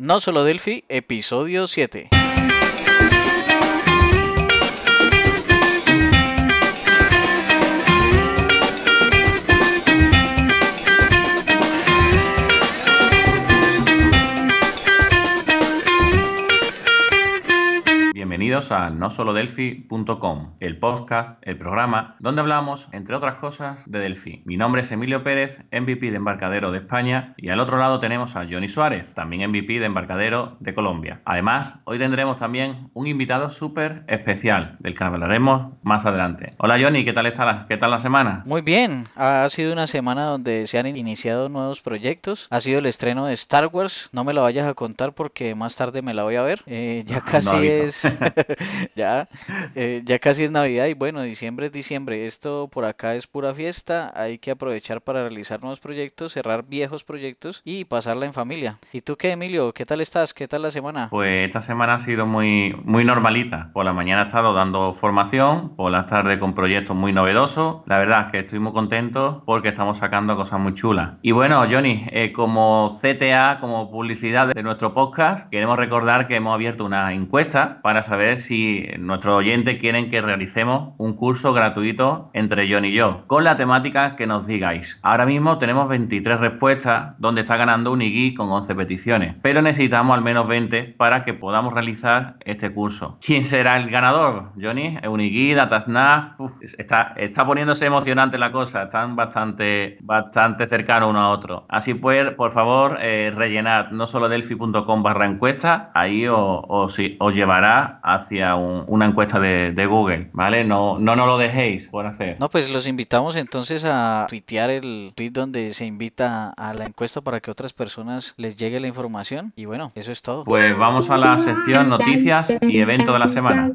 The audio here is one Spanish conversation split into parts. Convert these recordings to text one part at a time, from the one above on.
No solo Delphi, episodio 7. Bienvenidos a nosolodelphi.com, el podcast, el programa, donde hablamos, entre otras cosas, de Delphi. Mi nombre es Emilio Pérez, MVP de Embarcadero de España, y al otro lado tenemos a Johnny Suárez, también MVP de Embarcadero de Colombia. Además, hoy tendremos también un invitado súper especial, del que hablaremos más adelante. Hola Johnny, ¿qué tal está la, qué tal la semana? Muy bien, ha sido una semana donde se han iniciado nuevos proyectos. Ha sido el estreno de Star Wars. No me lo vayas a contar porque más tarde me la voy a ver. Eh, ya No, no casi es ya, eh, ya casi es Navidad y bueno, diciembre es diciembre. Esto por acá es pura fiesta. Hay que aprovechar para realizar nuevos proyectos, cerrar viejos proyectos y pasarla en familia. ¿Y tú qué, Emilio? ¿Qué tal estás? ¿Qué tal la semana? Pues esta semana ha sido muy, muy normalita. Por la mañana he estado dando formación, por las tardes con proyectos muy novedosos. La verdad es que estoy muy contento porque estamos sacando cosas muy chulas. Y bueno, Johnny, eh, como CTA, como publicidad de nuestro podcast, queremos recordar que hemos abierto una encuesta para saber si nuestros oyentes quieren que realicemos un curso gratuito entre Johnny y yo, con la temática que nos digáis. Ahora mismo tenemos 23 respuestas, donde está ganando Unigui con 11 peticiones, pero necesitamos al menos 20 para que podamos realizar este curso. ¿Quién será el ganador? Johnny, Unigui, Datasnap, está, está poniéndose emocionante la cosa, están bastante, bastante cercanos uno a otro. Así pues, por favor, eh, rellenad no solo delphi.com barra encuesta, ahí os, os, llevará hacia un- una encuesta de, de Google, ¿vale? No, no nos lo dejéis por hacer. No, pues los invitamos entonces a tuitear el tweet donde se invita a la encuesta para que otras personas les llegue la información. Y bueno, eso es todo. Pues vamos a la sección noticias y evento de la semana.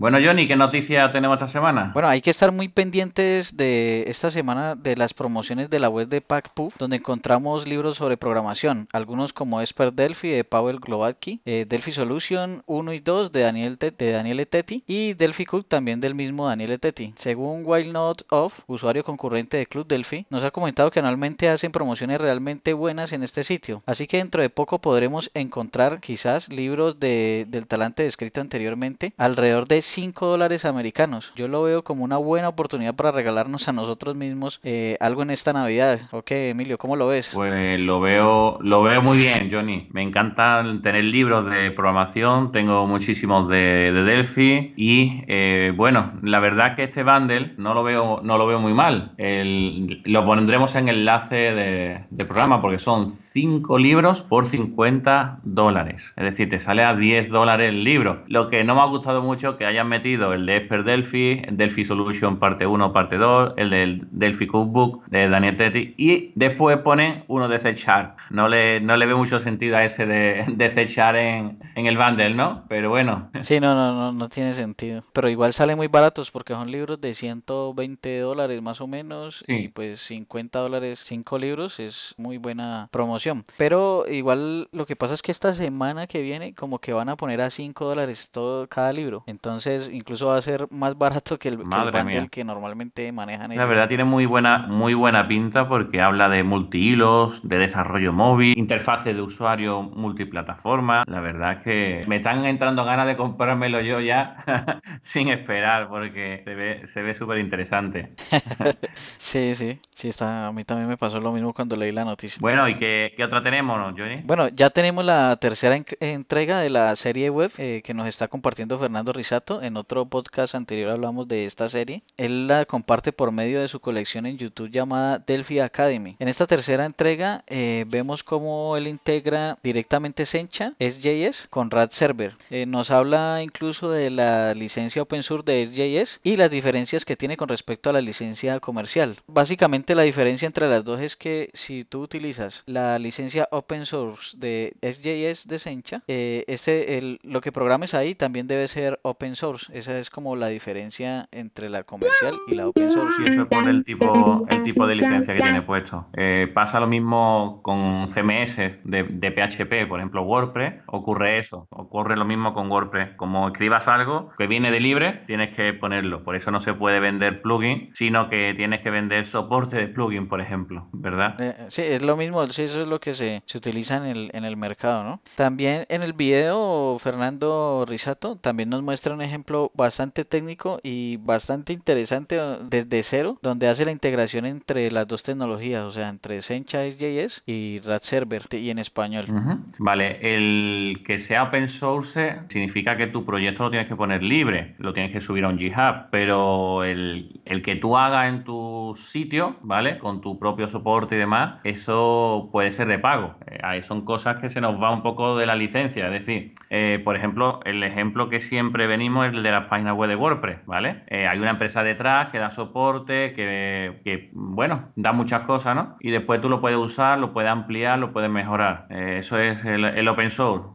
Bueno, Johnny, ¿qué noticias tenemos esta semana? Bueno, hay que estar muy pendientes de esta semana de las promociones de la web de PackPuff, donde encontramos libros sobre programación, algunos como Expert Delphi de Pavel Glowacki, eh, Delphi Solution 1 y 2 de Daniel, de Daniel y Delphi Cook también del mismo Daniel Etetti. Según Wild Not Off, usuario concurrente de Club Delphi, nos ha comentado que anualmente hacen promociones realmente buenas en este sitio, así que dentro de poco podremos encontrar quizás libros de, del talante descrito anteriormente alrededor de 5 dólares americanos. Yo lo veo como una buena oportunidad para regalarnos a nosotros mismos eh, algo en esta Navidad. Ok, Emilio, ¿cómo lo ves? Pues lo veo, lo veo muy bien, Johnny. Me encanta tener libros de programación, tengo muchísimos de, de Delphi y eh, bueno, la verdad que este bundle no lo veo, no lo veo muy mal. Lo pondremos en enlace de, de programa porque son 5 libros por 50 dólares. Es decir, te sale a 10 dólares el libro. Lo que no me ha gustado mucho que hayan metido el de Expert Delphi, el Delphi Solution parte 1, parte 2, el del Delphi Cookbook de Daniel Tetti y después ponen uno de C Sharp. No le, no le veo mucho sentido a ese de, de C Sharp en, en el bundle, ¿no? Pero bueno, Sí, no, no, no, no tiene sentido. Pero igual salen muy baratos porque son libros de 120 dólares más o menos Sí. y pues 50 dólares 5 libros es muy buena promoción. Pero igual lo que pasa es que esta semana que viene como que van a poner a 5 dólares todo cada libro. Entonces incluso va a ser más barato que el, que el bundle que normalmente manejan La ellos. verdad tiene muy buena, muy buena pinta porque habla de multihilos, de desarrollo móvil, interfaces de usuario multiplataforma. La verdad es que me están entrando ganas de comprármelo yo ya sin esperar porque se ve, se ve súper interesante. Sí, sí, sí, está, a mí también me pasó lo mismo cuando leí la noticia. Bueno, ¿y qué, qué otra tenemos, Johnny? Bueno, ya tenemos la tercera en- entrega de la serie web eh, que nos está compartiendo Fernando En otro podcast anterior hablamos de esta serie. Él la comparte por medio de su colección en YouTube llamada Delphi Academy. En esta tercera entrega eh, vemos cómo él integra directamente Sencha, SJS, con Rad Server. Eh, nos habla incluso de la licencia open source de SJS y las diferencias que tiene con respecto a la licencia comercial. Básicamente la diferencia entre las dos es que si tú utilizas la licencia open source de SJS de Sencha, eh, lo que programes ahí también debe ser open source. Esa es como la diferencia entre la comercial y la open source. Sí, eso es por el tipo, el tipo de licencia que tiene puesto. Eh, pasa lo mismo con CMS de, de, PHP, por ejemplo WordPress, ocurre eso. Ocurre lo mismo con WordPress. Como escribas algo que viene de libre, tienes que ponerlo. Por eso no se puede vender plugin, sino que tienes que vender soporte de plugin, por ejemplo, ¿verdad? Eh, sí, es lo mismo. Sí, eso es lo que se, se utiliza en el, en el mercado, ¿no? También en el video, Fernando Risato también nos muestra un ejemplo bastante técnico y bastante interesante uh, desde cero, donde hace la integración entre las dos tecnologías, o sea, entre Sencha.js y Rat Server y en español. Vale, el que sea open source significa que tu proyecto lo tienes que poner libre, lo tienes que subir a un GitHub, pero el, el que tú hagas en tu sitio, ¿vale? Con tu propio soporte y demás, eso puede ser de pago. Eh, ahí son cosas que se nos va un poco de la licencia, es decir, eh, por ejemplo, el ejemplo que siempre venimos es el de las páginas web de WordPress, ¿vale? Eh, hay una empresa detrás que da soporte, que, bueno, da muchas cosas, ¿no? Y después tú lo puedes usar, lo puedes ampliar, lo puedes mejorar. Eh, eso es el, open source.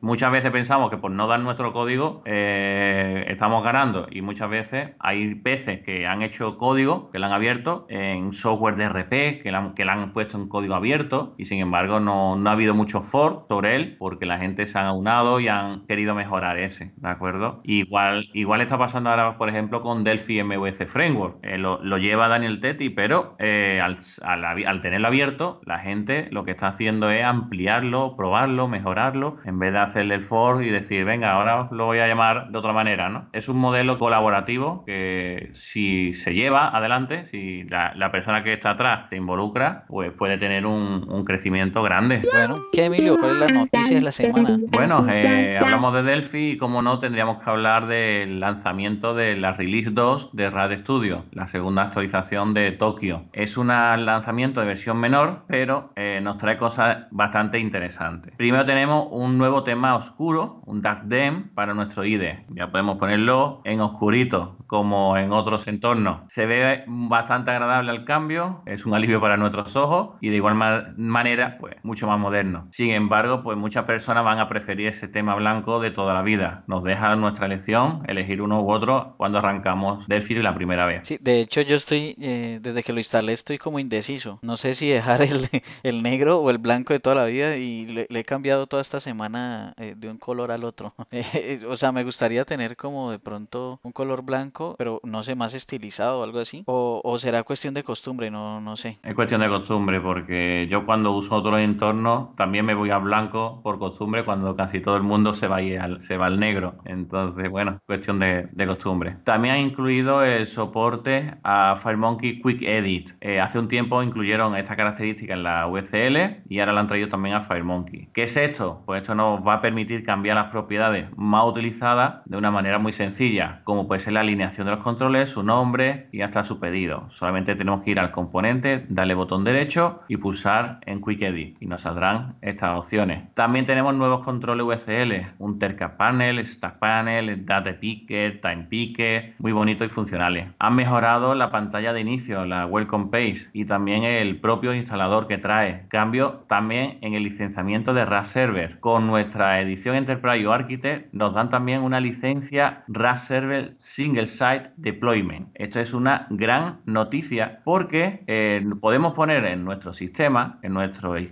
Muchas veces pensamos que por no dar nuestro código estamos ganando y muchas veces hay veces que han hecho código, que lo han abierto en software de RP, que lo han, han puesto en código abierto y sin embargo no, no ha habido mucho fork sobre él porque la gente se ha aunado y han querido mejorar ese, ¿de acuerdo? Igual, igual está pasando ahora, por ejemplo, con Delphi MVC Framework. Eh, lo, lleva Daniel Tetti, pero eh, al, al, tenerlo abierto, la gente lo que está haciendo es ampliarlo, probarlo, mejorarlo, en vez de hacerle el for y decir, venga, ahora lo voy a llamar de otra manera, ¿no? Es un modelo colaborativo que si se lleva adelante, si la, persona que está atrás se involucra, pues puede tener un, un crecimiento grande. Bueno, ¿qué Emilio? ¿Cuál es la noticia de la semana? Bueno, eh, hablamos de Delphi y como no tendríamos que hablar del lanzamiento de la Release 2 de Rad Studio, la segunda actualización de Tokio. Es un lanzamiento de versión menor, pero eh, nos trae cosas bastante interesantes. Primero tenemos un nuevo tema oscuro, un Dark Dem para nuestro IDE. Ya podemos ponerlo en oscurito, como en otros entornos. Se ve bastante agradable al cambio, es un alivio para nuestros ojos y de igual manera, pues mucho más moderno. Sin embargo, pues muchas personas van a preferir ese tema blanco de toda la vida. Nos deja nuestra elección elegir uno u otro cuando arrancamos Delphi la primera vez. Sí, de hecho yo estoy, eh, desde que lo instalé estoy como indeciso. No sé si dejar el, el negro o el blanco de toda la vida y le, he cambiado toda esta semana eh, de un color al otro. o sea, me gustaría tener como de pronto un color blanco pero no sé, más estilizado o algo así. O, será cuestión de costumbre, no, no sé. Es cuestión de costumbre, porque yo cuando uso otros entornos también me voy a blanco por costumbre cuando casi todo el mundo se va, al, se va al negro. Entonces, bueno, cuestión de, costumbre. También ha incluido el soporte a FireMonkey Quick Edit. Eh, hace un tiempo incluyeron esta característica en la VCL y ahora la han traído también a FireMonkey. ¿Qué es esto? Pues esto nos va a permitir cambiar las propiedades más utilizadas de una manera muy sencilla, como puede ser la alineación de los controles, su nombre y hasta su pedido. Solamente tenemos que ir al componente, darle botón derecho y pulsar en Quick Edit y nos saldrán estas opciones. También tenemos nuevos controles VCL, un Terca Panel, Stack Panel, Data Picker, Time Picker, muy bonitos y funcionales. Han mejorado la pantalla de inicio, la Welcome Page y también el propio instalador que trae. Cambio también en el licenciamiento de RAS Server. Con nuestra edición Enterprise o Architect nos dan también una licencia RAS Server Single Site Deployment. Esto es una gran noticia porque eh, podemos poner en nuestro sistema, en nuestro, eh,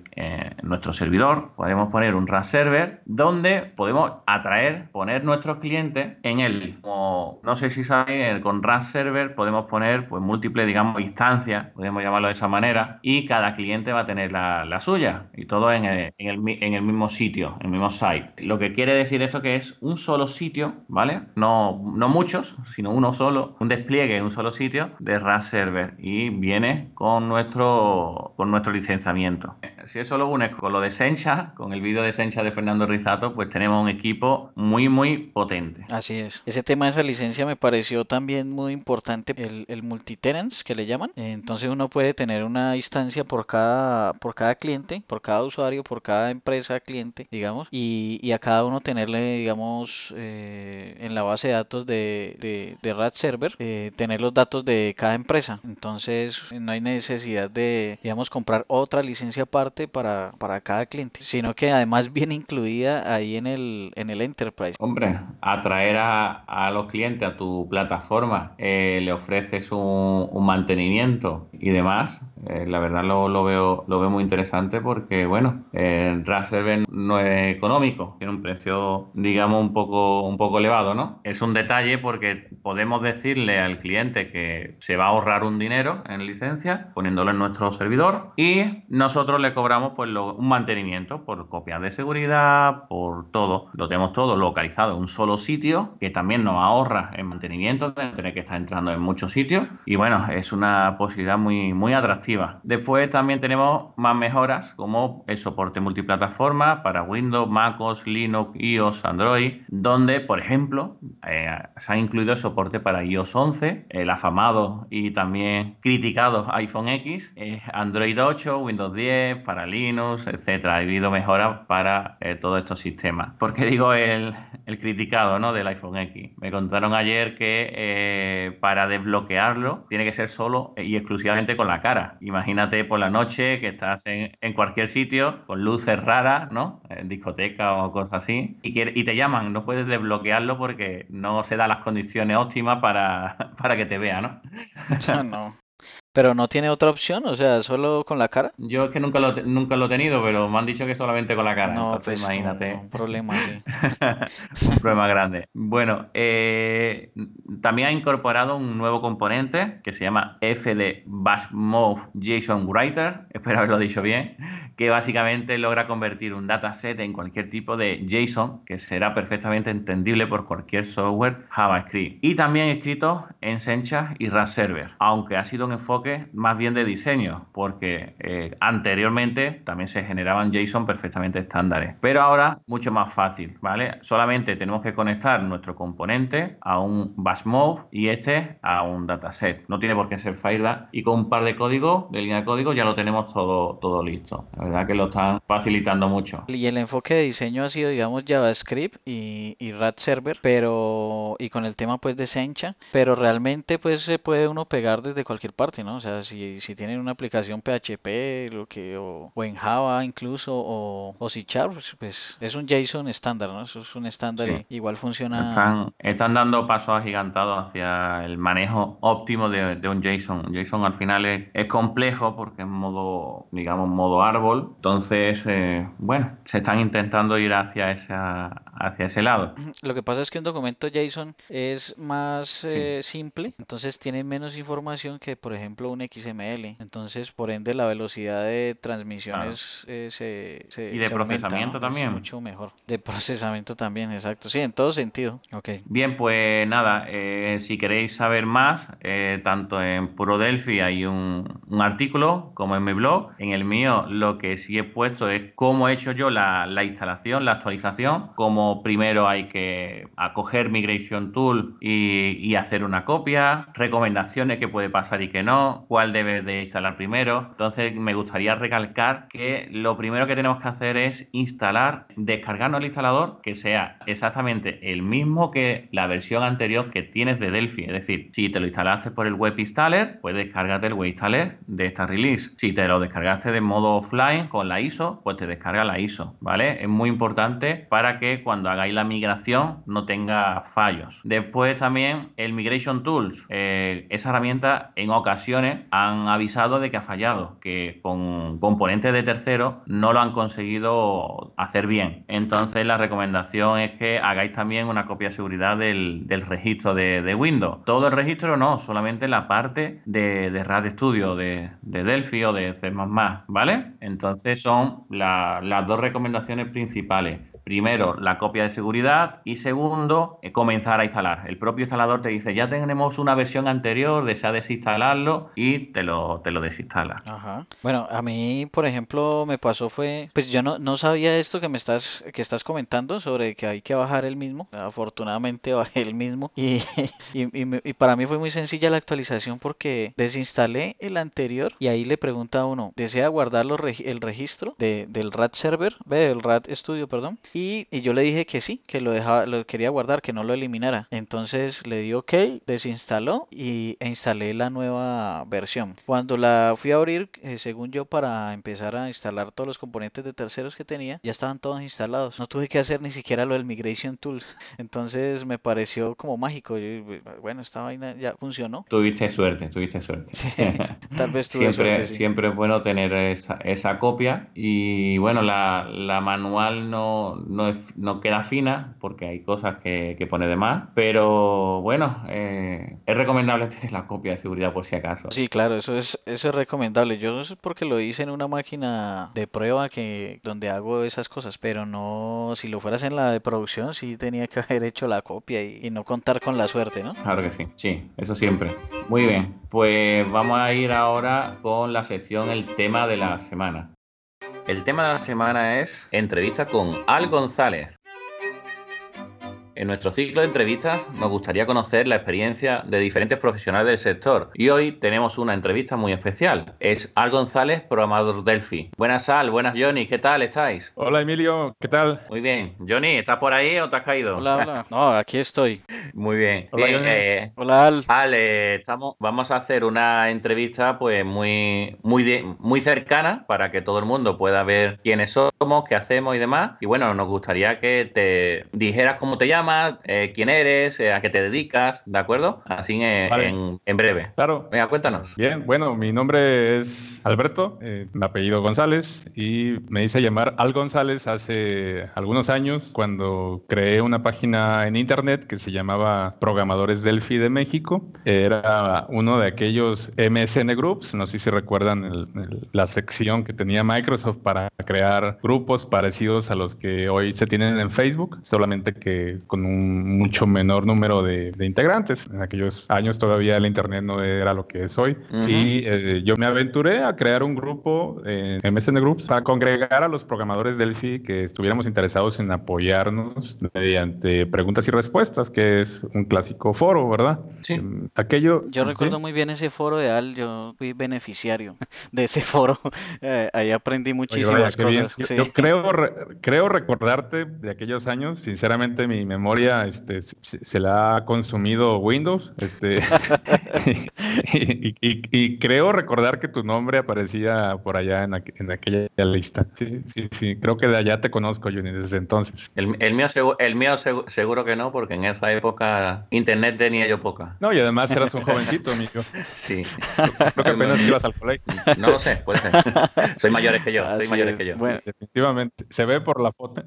nuestro servidor, podemos poner un RAS server donde podemos atraer, poner nuestros clientes en él. Como no sé si saben, con RAS server podemos poner pues múltiples, digamos, instancias, podemos llamarlo de esa manera, y cada cliente va a tener la, suya y todo en el, en, el, en el mismo sitio, en el mismo site. Lo que quiere decir esto que es un solo sitio, ¿vale? No, no muchos, sino uno solo, un despliegue en un solo sitio de RAS Server y viene con nuestro, con nuestro licenciamiento. Si eso lo unes con lo de Sencha, con el vídeo de Sencha de Fernando Rizato, pues tenemos un equipo muy, muy potente. Así es. Ese tema de esa licencia me pareció también muy importante, el, el multitenants que le llaman. Entonces uno puede tener una instancia por cada, por cada cliente, por cada usuario, por cada empresa cliente, digamos, y, y a cada uno tenerle, digamos, eh, en la base de datos de, de, de RAD Server, eh, tener los datos de cada empresa. Entonces no hay necesidad de, digamos, comprar otra licencia aparte aparte para, para cada cliente, sino que además viene incluida ahí en el, en el Enterprise. Hombre, atraer a, a los clientes a tu plataforma, eh, le ofreces un, un, mantenimiento y demás, eh, la verdad lo, lo, veo, lo veo muy interesante porque, bueno, eh, Raspberry no es económico, tiene un precio, digamos, un poco, un poco elevado, ¿no? Es un detalle porque podemos decirle al cliente que se va a ahorrar un dinero en licencia poniéndolo en nuestro servidor y nosotros le cobramos pues lo, un mantenimiento por copias de seguridad, por todo. Lo tenemos todo localizado en un solo sitio que también nos ahorra en mantenimiento, tener que estar entrando en muchos sitios y bueno, es una posibilidad muy, muy atractiva. Después también tenemos más mejoras como el soporte multiplataforma para Windows, MacOS, Linux, iOS, Android, donde por ejemplo eh, se ha incluido el soporte para iOS 11, el afamado y también criticado iPhone X, eh, Android 8, Windows 10, para Linux, etcétera. Ha habido mejoras para eh, todos estos sistemas. ¿Por qué digo el, el, criticado ¿no? del iPhone X? Me contaron ayer que para desbloquearlo tiene que ser solo y exclusivamente con la cara. Imagínate por la noche que estás en, cualquier sitio con luces raras, ¿no? En discoteca o cosas así, y, que, y te llaman, no puedes desbloquearlo porque no se da las condiciones óptimas para, para que te vea, ¿no? No, no. Pero no tiene otra opción, o sea, solo con la cara. Yo es que nunca lo, nunca lo he tenido, pero me han dicho que solamente con la cara. No, Entonces, pues imagínate. Un problema así. un problema grande. Bueno, eh, también ha incorporado un nuevo componente que se llama FD Bashmove JSON Writer, espero haberlo dicho bien, que básicamente logra convertir un dataset en cualquier tipo de JSON que será perfectamente entendible por cualquier software JavaScript. Y también escrito en Sencha y Rust Server, aunque ha sido un enfoque más bien de diseño, porque eh, anteriormente también se generaban JSON perfectamente estándares, pero ahora mucho más fácil, ¿vale? Solamente tenemos que conectar nuestro componente a un bash mode y este a un dataset. No tiene por qué ser Firebase y con un par de códigos, de línea de código, ya lo tenemos todo, todo listo. La verdad que lo están facilitando mucho. Y el enfoque de diseño ha sido, digamos, JavaScript y, y Rat Server, pero y con el tema pues de Sencha, pero realmente pues se puede uno pegar desde cualquier parte, ¿no? O sea, si, si tienen una aplicación PHP lo que, o, o en Java incluso, o, o C Sharp, pues, pues, es un JSON estándar, ¿no? Eso es un estándar Sí. y igual funciona. Están, están dando pasos agigantados hacia el manejo óptimo de, de un JSON. JSON al final es, es complejo porque es modo, digamos, modo árbol. Entonces, eh, bueno, se están intentando ir hacia, esa, hacia ese lado. Lo que pasa es que un documento JSON es más eh, simple, entonces tiene menos información que, por ejemplo, un XML. Entonces, por ende, la velocidad de transmisiones eh, se, se- Y de se aumenta, procesamiento también. mucho mejor. De procesamiento también, exacto. Sí, en todo sentido. Ok. Bien, pues nada, eh, si queréis saber más, eh, tanto en Puro Delphi hay un, un artículo como en mi blog. En el mío lo que sí he puesto es cómo he hecho yo la, la instalación, la actualización, cómo primero hay que acoger Migration Tool y, hacer una copia, recomendaciones que puede pasar y que no, cuál debe de instalar primero. Entonces me gustaría recalcar que lo primero que tenemos que hacer es instalar, descargarnos el instalador que sea exactamente el mismo que la versión anterior que tienes de Delphi. Es decir, si te lo instalaste por el web installer, pues descárgate el web installer de esta release. Si te lo descargaste de modo offline con la ISO, pues te descarga la ISO, ¿vale? Es muy importante para que cuando hagáis la migración no tenga fallos. Después también el Migration Tools. eh, esa herramienta en ocasiones han avisado de que ha fallado, que con componentes de terceros no lo han conseguido hacer bien. Entonces la recomendación es que hagáis también una copia de seguridad del, registro de, Windows. Todo el registro no, solamente la parte de, RAD Studio, de, de Delphi o de C++, ¿vale? Entonces son la- las dos recomendaciones principales. Primero, la copia de seguridad y segundo, eh, comenzar a instalar. El propio instalador te dice, ya tenemos una versión anterior, desea desinstalarlo y te lo, te lo desinstala. Ajá. Bueno, a mí, por ejemplo, me pasó fue, pues yo no, no sabía esto que me estás, que estás comentando sobre que hay que bajar el mismo. Afortunadamente bajé el mismo y, y, y me- y para mí fue muy sencilla la actualización porque desinstalé el anterior y ahí le pregunta a uno, ¿desea guardar los el registro de, del RAD server, ve, del RAD Studio, perdón? Y y, y yo le dije que sí, que lo dejaba, lo quería guardar, que no lo eliminara. Entonces le di OK, desinstaló y e instalé la nueva versión. Cuando la fui a abrir, eh, según yo, para empezar a instalar todos los componentes de terceros que tenía, ya estaban todos instalados. No tuve que hacer ni siquiera lo del Migration Tools. Entonces me pareció como mágico. bueno, esta vaina ya funcionó. Tuviste suerte, tuviste suerte. tal vez tuve siempre, suerte, Siempre es bueno tener esa, esa copia y bueno, la, la manual no, no, es, no, queda fina porque hay cosas que, que pone de más, pero bueno, eh, es recomendable tener la copia de seguridad por si acaso. Sí, claro, eso es, eso es recomendable. Yo no sé porque lo hice en una máquina de prueba que donde hago esas cosas, pero no, si lo fueras en la de producción, sí tenía que haber hecho la copia y, y no contar con la suerte, ¿no? Claro que sí, sí, eso siempre. Muy bien, pues vamos a ir ahora con la sección El tema de la semana. El tema de la semana es entrevista con Al González. En nuestro ciclo de entrevistas nos gustaría conocer la experiencia de diferentes profesionales del sector y hoy tenemos una entrevista muy especial. Es Al González, programador Delphi. Buenas Al, buenas Johnny, ¿qué tal estáis? Hola Emilio, ¿qué tal? Muy bien. Johnny, ¿estás por ahí o te has caído? Hola, hola. No, aquí estoy. Muy bien. Hola, eh, hola Al. Al, eh, estamos, vamos a hacer una entrevista pues muy, muy, muy cercana para que todo el mundo pueda ver quiénes somos, qué hacemos y demás. Y bueno, nos gustaría que te dijeras cómo te llamas eh, quién eres, eh, a qué te dedicas, ¿de acuerdo? Así en, breve. Claro. Venga, cuéntanos. Bien, bueno, mi nombre es Alberto, eh, mi apellido González y me hice llamar Al González hace algunos años cuando creé una página en internet que se llamaba Programadores Delphi de México. Era uno de aquellos MSN Groups, no sé si recuerdan la sección que tenía Microsoft para crear grupos parecidos a los que hoy se tienen en Facebook, solamente que con un mucho menor número de, integrantes. En aquellos años todavía el Internet no era lo que es hoy. Y eh, yo me aventuré a crear un grupo en MSN Groups para congregar a los programadores Delphi que estuviéramos interesados en apoyarnos mediante preguntas y respuestas, que es un clásico foro, ¿verdad? Sí. Em, aquello. Yo recuerdo muy bien ese foro de Al, yo fui beneficiario de ese foro. Eh, ahí aprendí muchísimas cosas. Yo, creo, creo recordarte de aquellos años, sinceramente mi memoria este, se, la ha consumido Windows. Este, y, creo recordar que tu nombre aparecía por allá en, aquella lista. Sí, sí, sí. Creo que de allá te conozco, Juni, desde entonces. El, mío, el mío seguro que no, porque en esa época internet tenía yo poca. No, y además eras un jovencito, amigo. Sí. Creo que apenas ibas al colegio. No lo sé, puede ser. Soy mayores que yo, soy mayores que yo. Bueno, definitivamente. Se ve por la foto.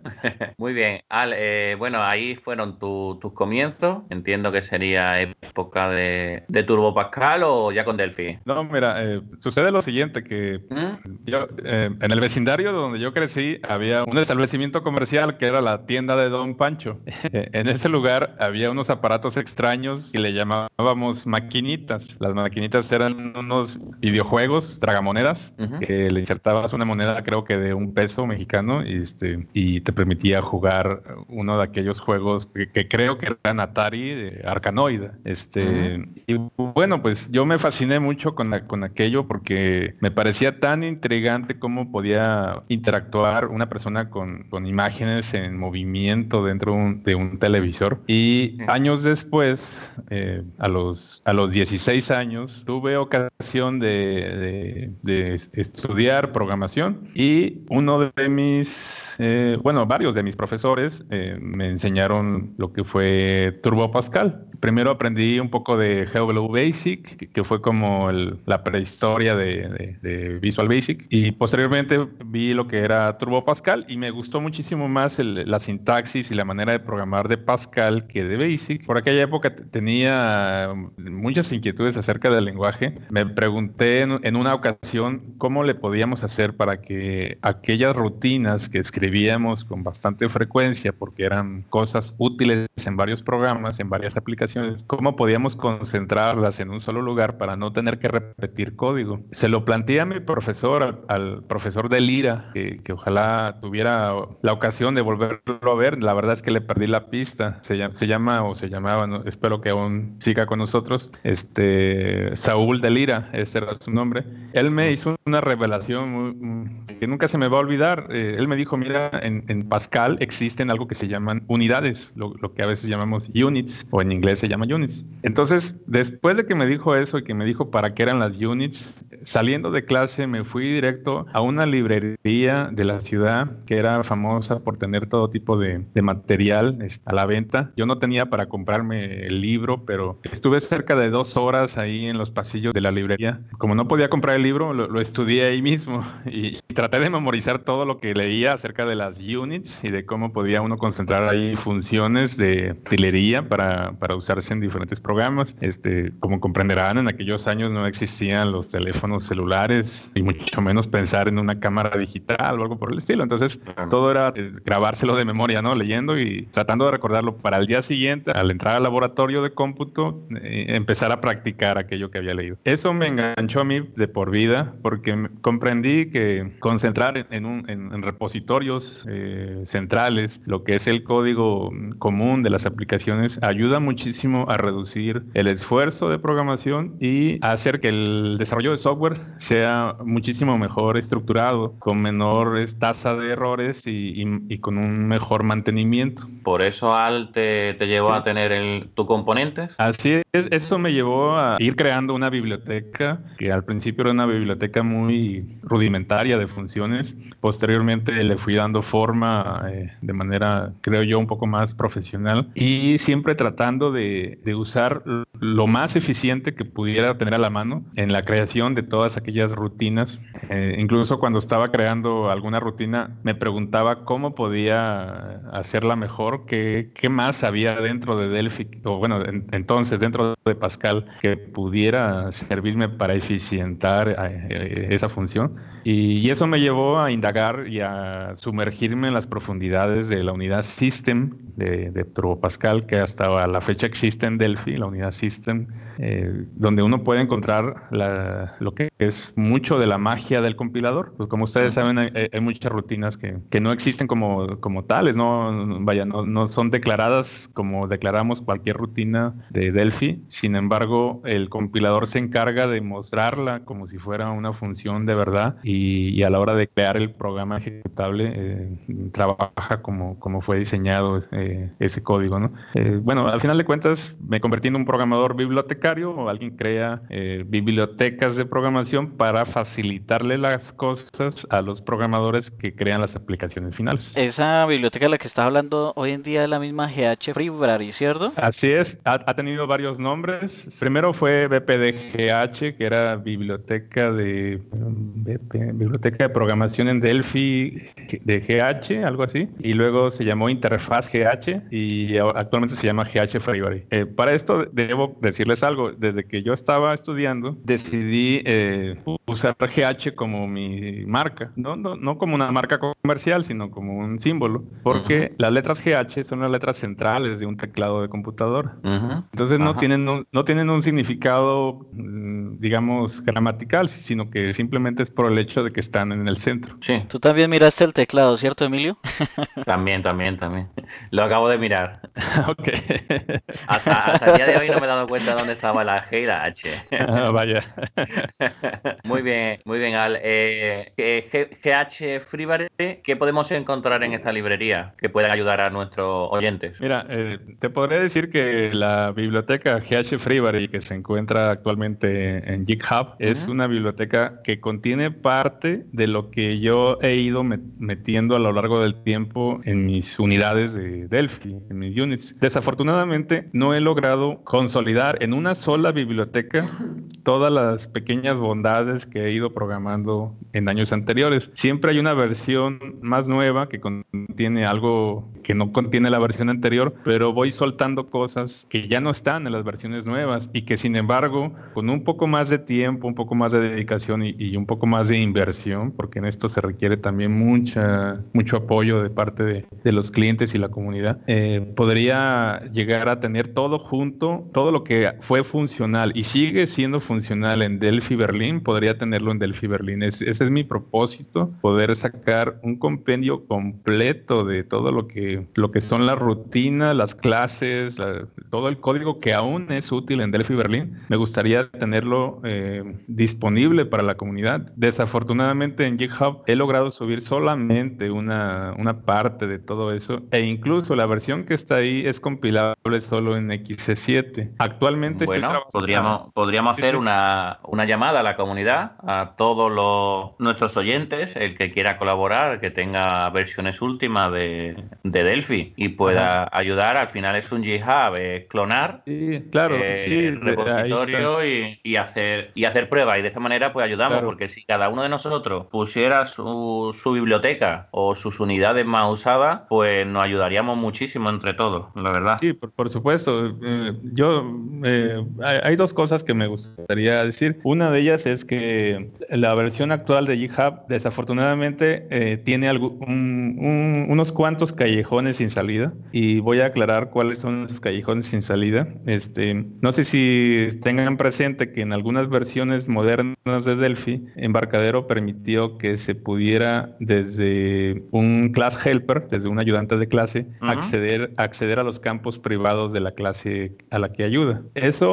Muy bien. Al, eh, bueno, ahí fue fueron tus comienzos? Entiendo que sería época de, Turbo Pascal o ya con Delphi. No, mira, eh, sucede lo siguiente, que ¿Mm? yo, eh, en el vecindario donde yo crecí había un establecimiento comercial que era la tienda de Don Pancho. en ese lugar había unos aparatos extraños y le llamábamos maquinitas. Las maquinitas eran unos videojuegos, tragamonedas, que le insertabas una moneda creo que de un peso mexicano y, este, y te permitía jugar uno de aquellos juegos que, creo que eran Atari, de Arcanoid. Este, Y bueno, pues yo me fasciné mucho con, con aquello porque me parecía tan intrigante cómo podía interactuar una persona con, con imágenes en movimiento dentro de un televisor. Y años después, eh, a, los, a los 16 años, tuve ocasión de, de, estudiar programación y uno de mis, eh, bueno, varios de mis profesores eh, me enseñaron lo que fue Turbo Pascal. Primero aprendí un poco de GW Basic, que fue como la prehistoria de, Visual Basic, y posteriormente vi lo que era Turbo Pascal y me gustó muchísimo más la sintaxis y la manera de programar de Pascal que de Basic. Por aquella época tenía muchas inquietudes acerca del lenguaje. Me pregunté en una ocasión cómo le podíamos hacer para que aquellas rutinas que escribíamos con bastante frecuencia, porque eran cosas útiles en varios programas, en varias aplicaciones, aplicaciones, cómo podíamos concentrarlas en un solo lugar para no tener que repetir código. Se lo planteé a mi profesor, al, profesor de Lira, que, ojalá tuviera la ocasión de volverlo a ver. La verdad es que le perdí la pista. Se, llama, o se llamaba, espero que aún siga con nosotros, este Saúl de Lira, ese era su nombre. Él me hizo una revelación que nunca se me va a olvidar. Eh, él me dijo, mira, en, Pascal existen algo que se llaman unidades, lo, lo, que a veces llamamos units, o en inglés se llama units. Entonces, después de que me dijo eso y que me dijo para qué eran las units, saliendo de clase me fui directo a una librería de la ciudad que era famosa por tener todo tipo de, de material a la venta. Yo no tenía para comprarme el libro, pero estuve cerca de dos horas ahí en los pasillos de la librería. Como no podía comprar el libro, lo, estudié ahí mismo y, traté de memorizar todo lo que leía acerca de las units y de cómo podía uno concentrar ahí funciones de artillería para, para usarse en diferentes programas. Este, como comprenderán, en aquellos años no existían los teléfonos celulares y mucho menos pensar en una cámara digital o algo por el estilo. Entonces, todo era eh, grabárselo de memoria, ¿no? Leyendo y tratando de recordarlo para el día siguiente, al entrar al laboratorio de cómputo, eh, empezar a practicar aquello que había leído. Eso me enganchó a mí de por vida porque comprendí que concentrar en, un, en, repositorios eh, centrales lo que es el código común de las aplicaciones ayuda muchísimo a reducir el esfuerzo de programación y hacer que el desarrollo de software sea muchísimo mejor estructurado, con menor tasa de errores y, y, con un mejor mantenimiento. Por eso Al te, te llevó a tener el, tu componentes. Así es, eso me llevó a ir creando una biblioteca que al principio era una biblioteca muy rudimentaria de funciones. Posteriormente le fui dando forma eh, de manera, creo yo, un poco más profesional y siempre tratando de, de usar lo más eficiente que pudiera tener a la mano en la creación de todas aquellas rutinas. Eh, incluso cuando estaba creando alguna rutina, me preguntaba cómo podía hacerla mejor, qué, qué más había dentro de Delphi, o bueno, entonces dentro de Pascal, que pudiera servirme para eficientar eh, esa función. Y, eso me llevó a indagar y a sumergirme en las profundidades de la unidad System de, de Turbo Pascal, que hasta la fecha existe en Delphi, la unidad System, system. Eh, donde uno puede encontrar lo que es mucho de la magia del compilador. Pues como ustedes saben, hay, muchas rutinas que, que, no existen como, como tales, no, vaya, no, no son declaradas como declaramos cualquier rutina de Delphi. Sin embargo, el compilador se encarga de mostrarla como si fuera una función de verdad y, a la hora de crear el programa ejecutable eh, trabaja como, como fue diseñado eh, ese código. ¿no? Bueno, al final de cuentas me convertí en un programador bibliotecario o alguien crea bibliotecas de programación para facilitarle las cosas a los programadores que crean las aplicaciones finales. Esa biblioteca de la que está hablando hoy en día es la misma GH Library, ¿cierto? Así es, ha, ha tenido varios nombres. Primero fue BPDGH, que era biblioteca de biblioteca de programación en Delphi de GH, algo así, y luego se llamó Interfaz GH y actualmente se llama GH Library. Eh, para esto debo decirles algo, desde que yo estaba estudiando decidí eh, usar GH como mi marca, no, no, no, como una marca comercial, sino como un símbolo, porque las letras GH son las letras centrales de un teclado de computadora. Entonces no tienen, un, no tienen un significado, mm, digamos, gramatical, sino que simplemente es por el hecho de que están en el centro. Sí. Tú también miraste el teclado, ¿cierto, Emilio? también, también, también. Lo acabo de mirar. ok. Hasta, el día de hoy no me he dado cuenta de dónde estaba la G y la H. Ah, vaya. muy bien, muy bien, Al. Eh, GH Freebare, ¿qué podemos encontrar en esta librería que pueda ayudar a nuestros oyentes? Mira, eh, te podría decir que la biblioteca GH Freebare que se encuentra actualmente en GitHub es una biblioteca que contiene parte de lo que yo he ido metiendo a lo largo del tiempo en mis unidades de Delphi, en mis units. Desafortunadamente no he logrado consolidar en una sola biblioteca todas las pequeñas bondades que he ido programando en años anteriores. Siempre hay una versión más nueva que contiene algo que no contiene la versión anterior, pero voy soltando cosas que ya no están en las versiones nuevas y que sin embargo con un poco más de tiempo, un poco más de dedicación y, un poco más de inversión, porque en esto se requiere también mucha, mucho apoyo de parte de, de los clientes y la comunidad, eh, podría llegar a tener todo junto, todo lo que fue funcional y sigue siendo funcional en Delphi Berlín, podría tenerlo en Delphi Berlín. ese es mi propósito, poder sacar un compendio completo de todo lo que, lo que son las rutinas, las clases, todo el código que aún es útil en Delphi Berlín. Me gustaría tenerlo eh, disponible para la comunidad. Desafortunadamente en GitHub he logrado subir solamente una, una parte de todo eso e incluso la versión que está ahí es compilable solo en XC7. Actualmente bueno, podríamos, podríamos hacer Una, una llamada a la comunidad, a todos los, nuestros oyentes, el que quiera colaborar, que tenga versiones últimas de, de Delphi y pueda ayudar. Al final es un GitHub, es clonar claro, eh, el repositorio y, y, hacer, y hacer pruebas. Y de esta manera pues ayudamos, porque si cada uno de nosotros pusiera su, su biblioteca o sus unidades más usadas, pues nos ayudaríamos muchísimo entre todos, la verdad. Sí, por, supuesto. Eh, yo, eh, hay, dos cosas que me gustaría decir. Una de ellas es que la versión actual de GitHub, desafortunadamente, eh, tiene unos cuantos callejones sin salida y voy a aclarar cuáles son esos callejones sin salida. Este, no sé si tengan presente que en algunas versiones modernas de Delphi, Embarcadero permitió que se pudiera desde un class helper, desde un ayudante de clase, acceder, acceder a los campos privados de la clase a la que ayuda.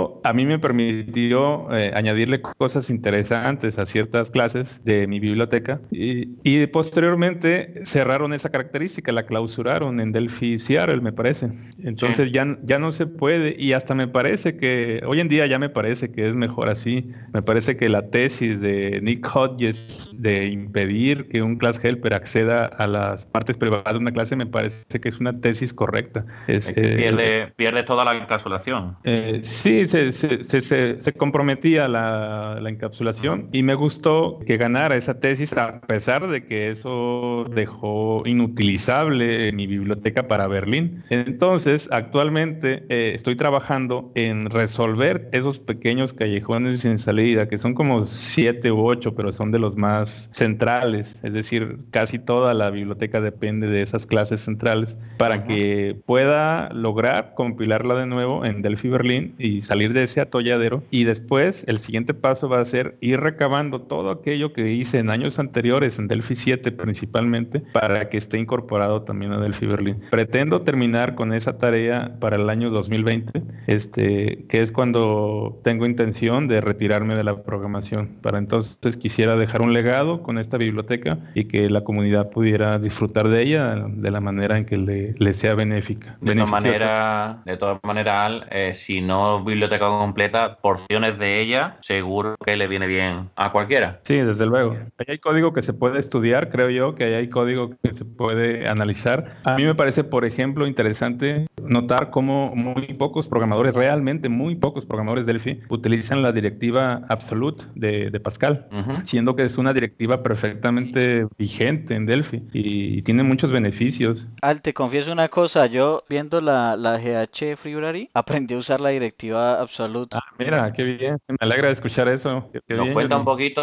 Eso a mí me permitió eh, añadirle cosas interesantes a ciertas clases de mi biblioteca y, y, posteriormente cerraron esa característica, la clausuraron en Delphi Seattle, me parece. Entonces ya, ya no se puede y hasta me parece que hoy en día ya me parece que es mejor así. Me parece que la tesis de Nick Hodges de impedir que un class helper acceda a las partes privadas de una clase me parece que es una tesis correcta. Es, pierde, pierde toda la encapsulación. Eh, sí, se, se, se, se comprometía la, la, encapsulación y me gustó que ganara esa tesis a pesar de que eso dejó inutilizable mi biblioteca para Berlín. Entonces, actualmente eh, estoy trabajando en resolver esos pequeños callejones sin salida, que son como siete u ocho, pero son de los más centrales. Es decir, casi toda la biblioteca depende de esas clases centrales para que pueda lograr compilarla de nuevo en Delphi Berlin y salir de ese atolladero. Y después el siguiente paso va a ser ir recabando todo aquello que hice en años anteriores, en Delphi 7 principalmente, para que esté incorporado también a Delphi Berlin. Pretendo terminar con esa tarea para el año 2020, este, que es cuando tengo intención de retirarme de la programación. Para entonces quisiera dejar un legado con esta biblioteca y que la comunidad pudiera disfrutar de ella de la manera en que le, le sea benéfica. De todas maneras, de todas maneras, eh, si no biblioteca completa, porciones de ella seguro que le viene bien a cualquiera. Sí, desde luego. Ahí hay código que se puede estudiar, creo yo, que ahí hay código que se puede analizar. A mí me parece, por ejemplo, interesante notar cómo muy pocos programadores, realmente muy pocos programadores Delphi, utilizan la directiva absolute de, de Pascal, siendo que es una directiva perfectamente vigente en Delphi y, tiene muchos beneficios. Al, te confieso una cosa, yo viendo la, la GH Library aprendí a usar la directiva absolute. Ah, mira, qué bien, me alegra escuchar eso. ¿Nos cuenta un poquito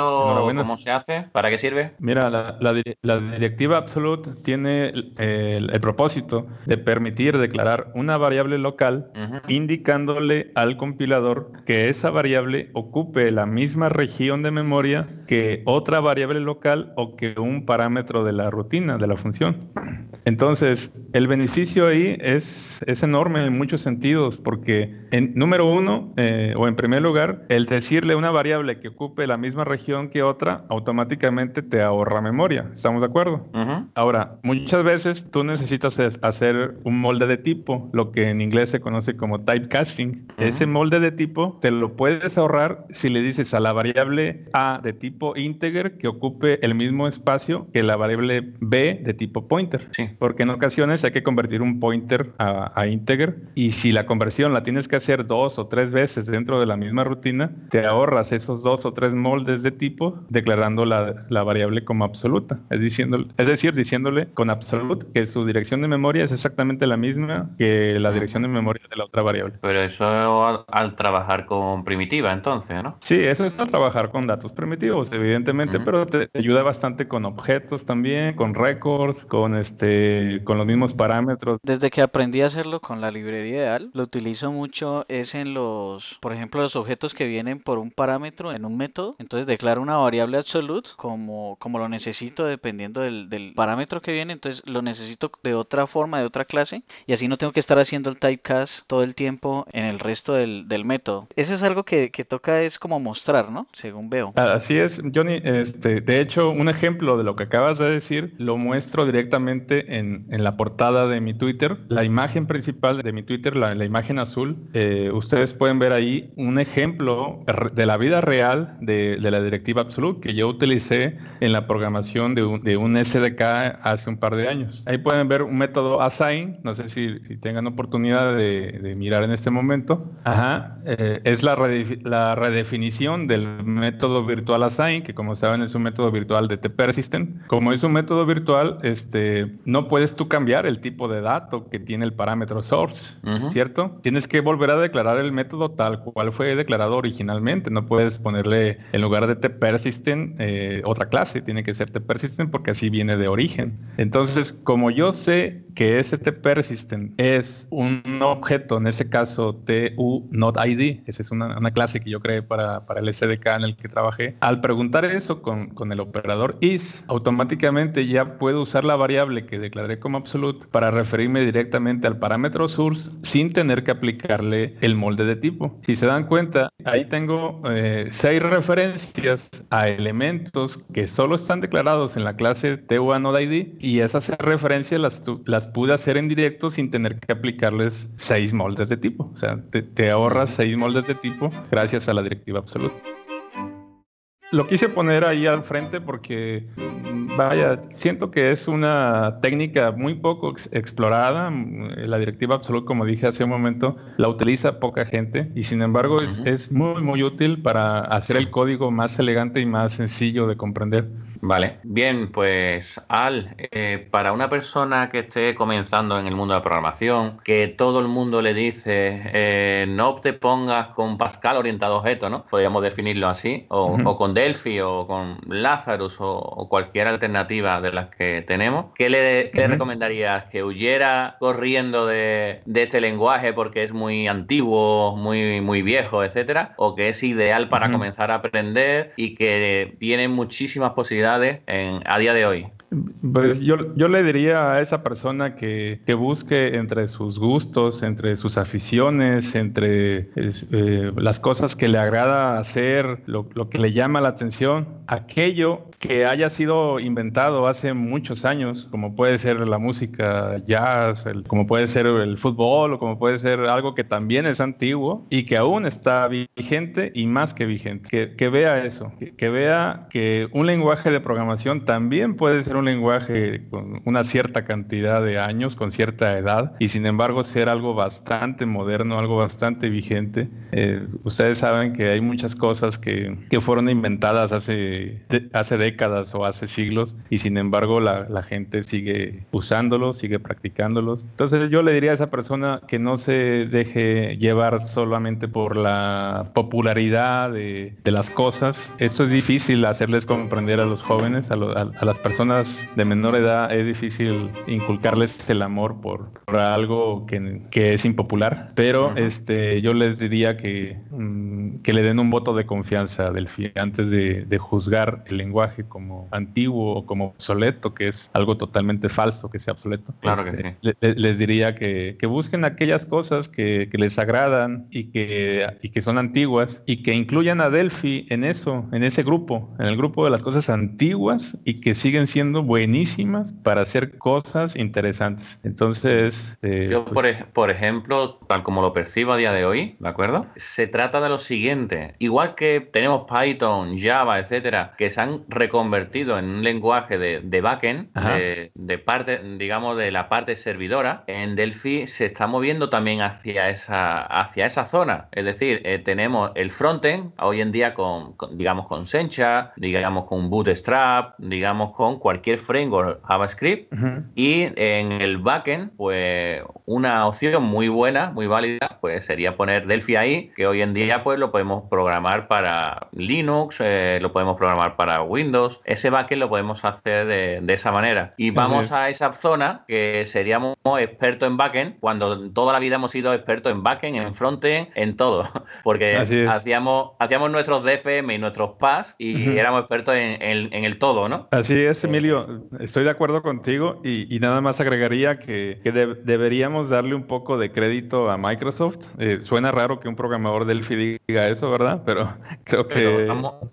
cómo se hace? ¿Para qué sirve? Mira, la, la, directiva absolute tiene el, el, propósito de permitir declarar una variable local indicándole al compilador que esa variable ocupe la misma región de memoria que otra variable local o que un parámetro de la rutina, de la función. Entonces, el beneficio ahí es, es enorme en muchos sentidos, porque en número uno, eh, o en primer lugar, el decirle una variable que ocupe la misma región que otra, automáticamente te ahorra memoria. ¿Estamos de acuerdo? Ahora, muchas veces tú necesitas hacer un molde de tipo, lo que en inglés se conoce como typecasting. Ese molde de tipo te lo puedes ahorrar si le dices a la variable A de tipo integer que ocupe el mismo espacio que la variable B de tipo pointer. Sí. Porque en ocasiones hay que convertir un pointer a, a integer y si la conversión la tienes que hacer dos o tres veces dentro de la misma rutina, te ahorras esos dos o tres moldes de tipo declarando la, la variable como absoluta. Es, diciendo, es decir, diciéndole con absolute que su dirección de memoria es exactamente la misma que que la dirección de memoria de la otra variable. Pero eso al, trabajar con primitiva, entonces, ¿no? Sí, eso es al trabajar con datos primitivos, evidentemente, pero te, ayuda bastante con objetos también, con records, con este, con los mismos parámetros. Desde que aprendí a hacerlo con la librería ideal, lo utilizo mucho es en los, por ejemplo, los objetos que vienen por un parámetro en un método. Entonces declaro una variable absolute como, como lo necesito dependiendo del, parámetro que viene. Entonces lo necesito de otra forma, de otra clase. Y así no tengo que estar haciendo el typecast todo el tiempo en el resto del, método. Eso es algo que, toca es como mostrar, ¿no? Según veo. Así es, Johnny. Este, de hecho, un ejemplo de lo que acabas de decir lo muestro directamente en, en la portada de mi Twitter. La imagen principal de mi Twitter, la, la imagen azul, eh, ustedes pueden ver ahí un ejemplo de la vida real de, de, la directiva Absolute que yo utilicé en la programación de un, de un SDK hace un par de años. Ahí pueden ver un método assign, no sé si, si tengan oportunidad de, de, mirar en este momento. Ajá, eh, es la, la redefinición del método virtual assign, que como saben es un método virtual de tpersistent. Como es un método virtual, este, no puedes tú cambiar el tipo de dato que tiene el parámetro source, ¿cierto? Tienes que volver a declarar el método tal cual fue declarado originalmente. No puedes ponerle en lugar de tpersistent eh, otra clase, tiene que ser tpersistent porque así viene de origen. Entonces, como yo sé que ese tpersistent es un objeto, en ese caso tu not id, esa es una, una clase que yo creé para, para, el SDK en el que trabajé, al preguntar eso con, con el operador is, automáticamente ya puedo usar la variable que declaré como absolute para referirme directamente al parámetro source sin tener que aplicarle el molde de tipo. Si se dan cuenta, ahí tengo eh, seis referencias a elementos que solo están declarados en la clase TU1ID y esas referencias las, las pude hacer en directo sin tener que aplicarles seis moldes de tipo. O sea, te ahorras seis moldes de tipo gracias a la directiva absoluta. Lo quise poner ahí al frente porque, vaya, siento que es una técnica muy poco explorada. La directiva absoluta, como dije hace un momento, la utiliza poca gente y sin embargo es, es muy, muy útil para hacer el código más elegante y más sencillo de comprender. Vale, bien, pues Al, eh, para una persona que esté comenzando en el mundo de la programación, que todo el mundo le dice eh, no te pongas con Pascal orientado a objetos, ¿no? Podríamos definirlo así, o, uh -huh. o con Delphi, o con Lazarus, o, o, cualquier alternativa de las que tenemos. ¿Qué le, qué uh -huh. le recomendarías? ¿Que huyera corriendo de, de, este lenguaje porque es muy antiguo, muy, muy viejo, etcétera? ¿O que es ideal para uh -huh. comenzar a aprender y que tiene muchísimas posibilidades? A día de hoy? Pues yo, yo le diría a esa persona que, que busque entre sus gustos, entre sus aficiones, entre eh, las cosas que le agrada hacer, lo, lo, que le llama la atención, aquello que haya sido inventado hace muchos años, como puede ser la música jazz, el, como puede ser el fútbol, o como puede ser algo que también es antiguo y que aún está vigente y más que vigente. Que, que vea eso, que, que vea que un lenguaje de programación también puede ser un lenguaje con una cierta cantidad de años, con cierta edad, y sin embargo ser algo bastante moderno, algo bastante vigente. Eh, ustedes saben que hay muchas cosas que, que fueron inventadas hace, de, hace décadas o hace siglos, y sin embargo la, la, gente sigue usándolos, sigue practicándolos. Entonces yo le diría a esa persona que no se deje llevar solamente por la popularidad de, de las cosas. Esto es difícil hacerles comprender a los jóvenes, a, lo, a, a las personas de menor edad es difícil inculcarles el amor por, por algo que, que, es impopular, pero uh -huh. este, yo les diría que, mm, que le den un voto de confianza a Delphi antes de, de, juzgar el lenguaje como antiguo o como obsoleto, que es algo totalmente falso, que sea obsoleto. Claro este, que sí. le, les diría que, que, busquen aquellas cosas que, que les agradan y que, y que son antiguas y que incluyan a Delphi en eso, en ese grupo, en el grupo de las cosas antiguas y que siguen siendo buenísimas para hacer cosas interesantes. Entonces... Eh, Yo, pues... por, por, ejemplo, tal como lo percibo a día de hoy, ¿de acuerdo? Se trata de lo siguiente. Igual que tenemos Python, Java, etcétera, que se han reconvertido en un lenguaje de, de backend, de, parte, digamos, de la parte servidora, en Delphi se está moviendo también hacia esa, hacia esa zona. Es decir, eh, tenemos el frontend hoy en día con, digamos, con Sencha, digamos, con Bootstrap, digamos, con cualquier framework JavaScript. Y en el backend, pues una opción muy buena, muy válida, pues sería poner Delphi ahí, que hoy en día pues lo podemos programar para Linux, eh, lo podemos programar para Windows. Ese backend lo podemos hacer de, esa manera. Y vamos a esa zona que seríamos expertos en backend, cuando toda la vida hemos sido expertos en backend, en frontend, en todo. Porque hacíamos, hacíamos nuestros DFM y nuestros PAS y éramos expertos en, el todo, ¿no? Así es, Emilio. Estoy de acuerdo contigo y, nada más agregaría que, deberíamos darle un poco de crédito a Microsoft. Eh, suena raro que un programador Delphi diga eso, ¿verdad? Pero creo que...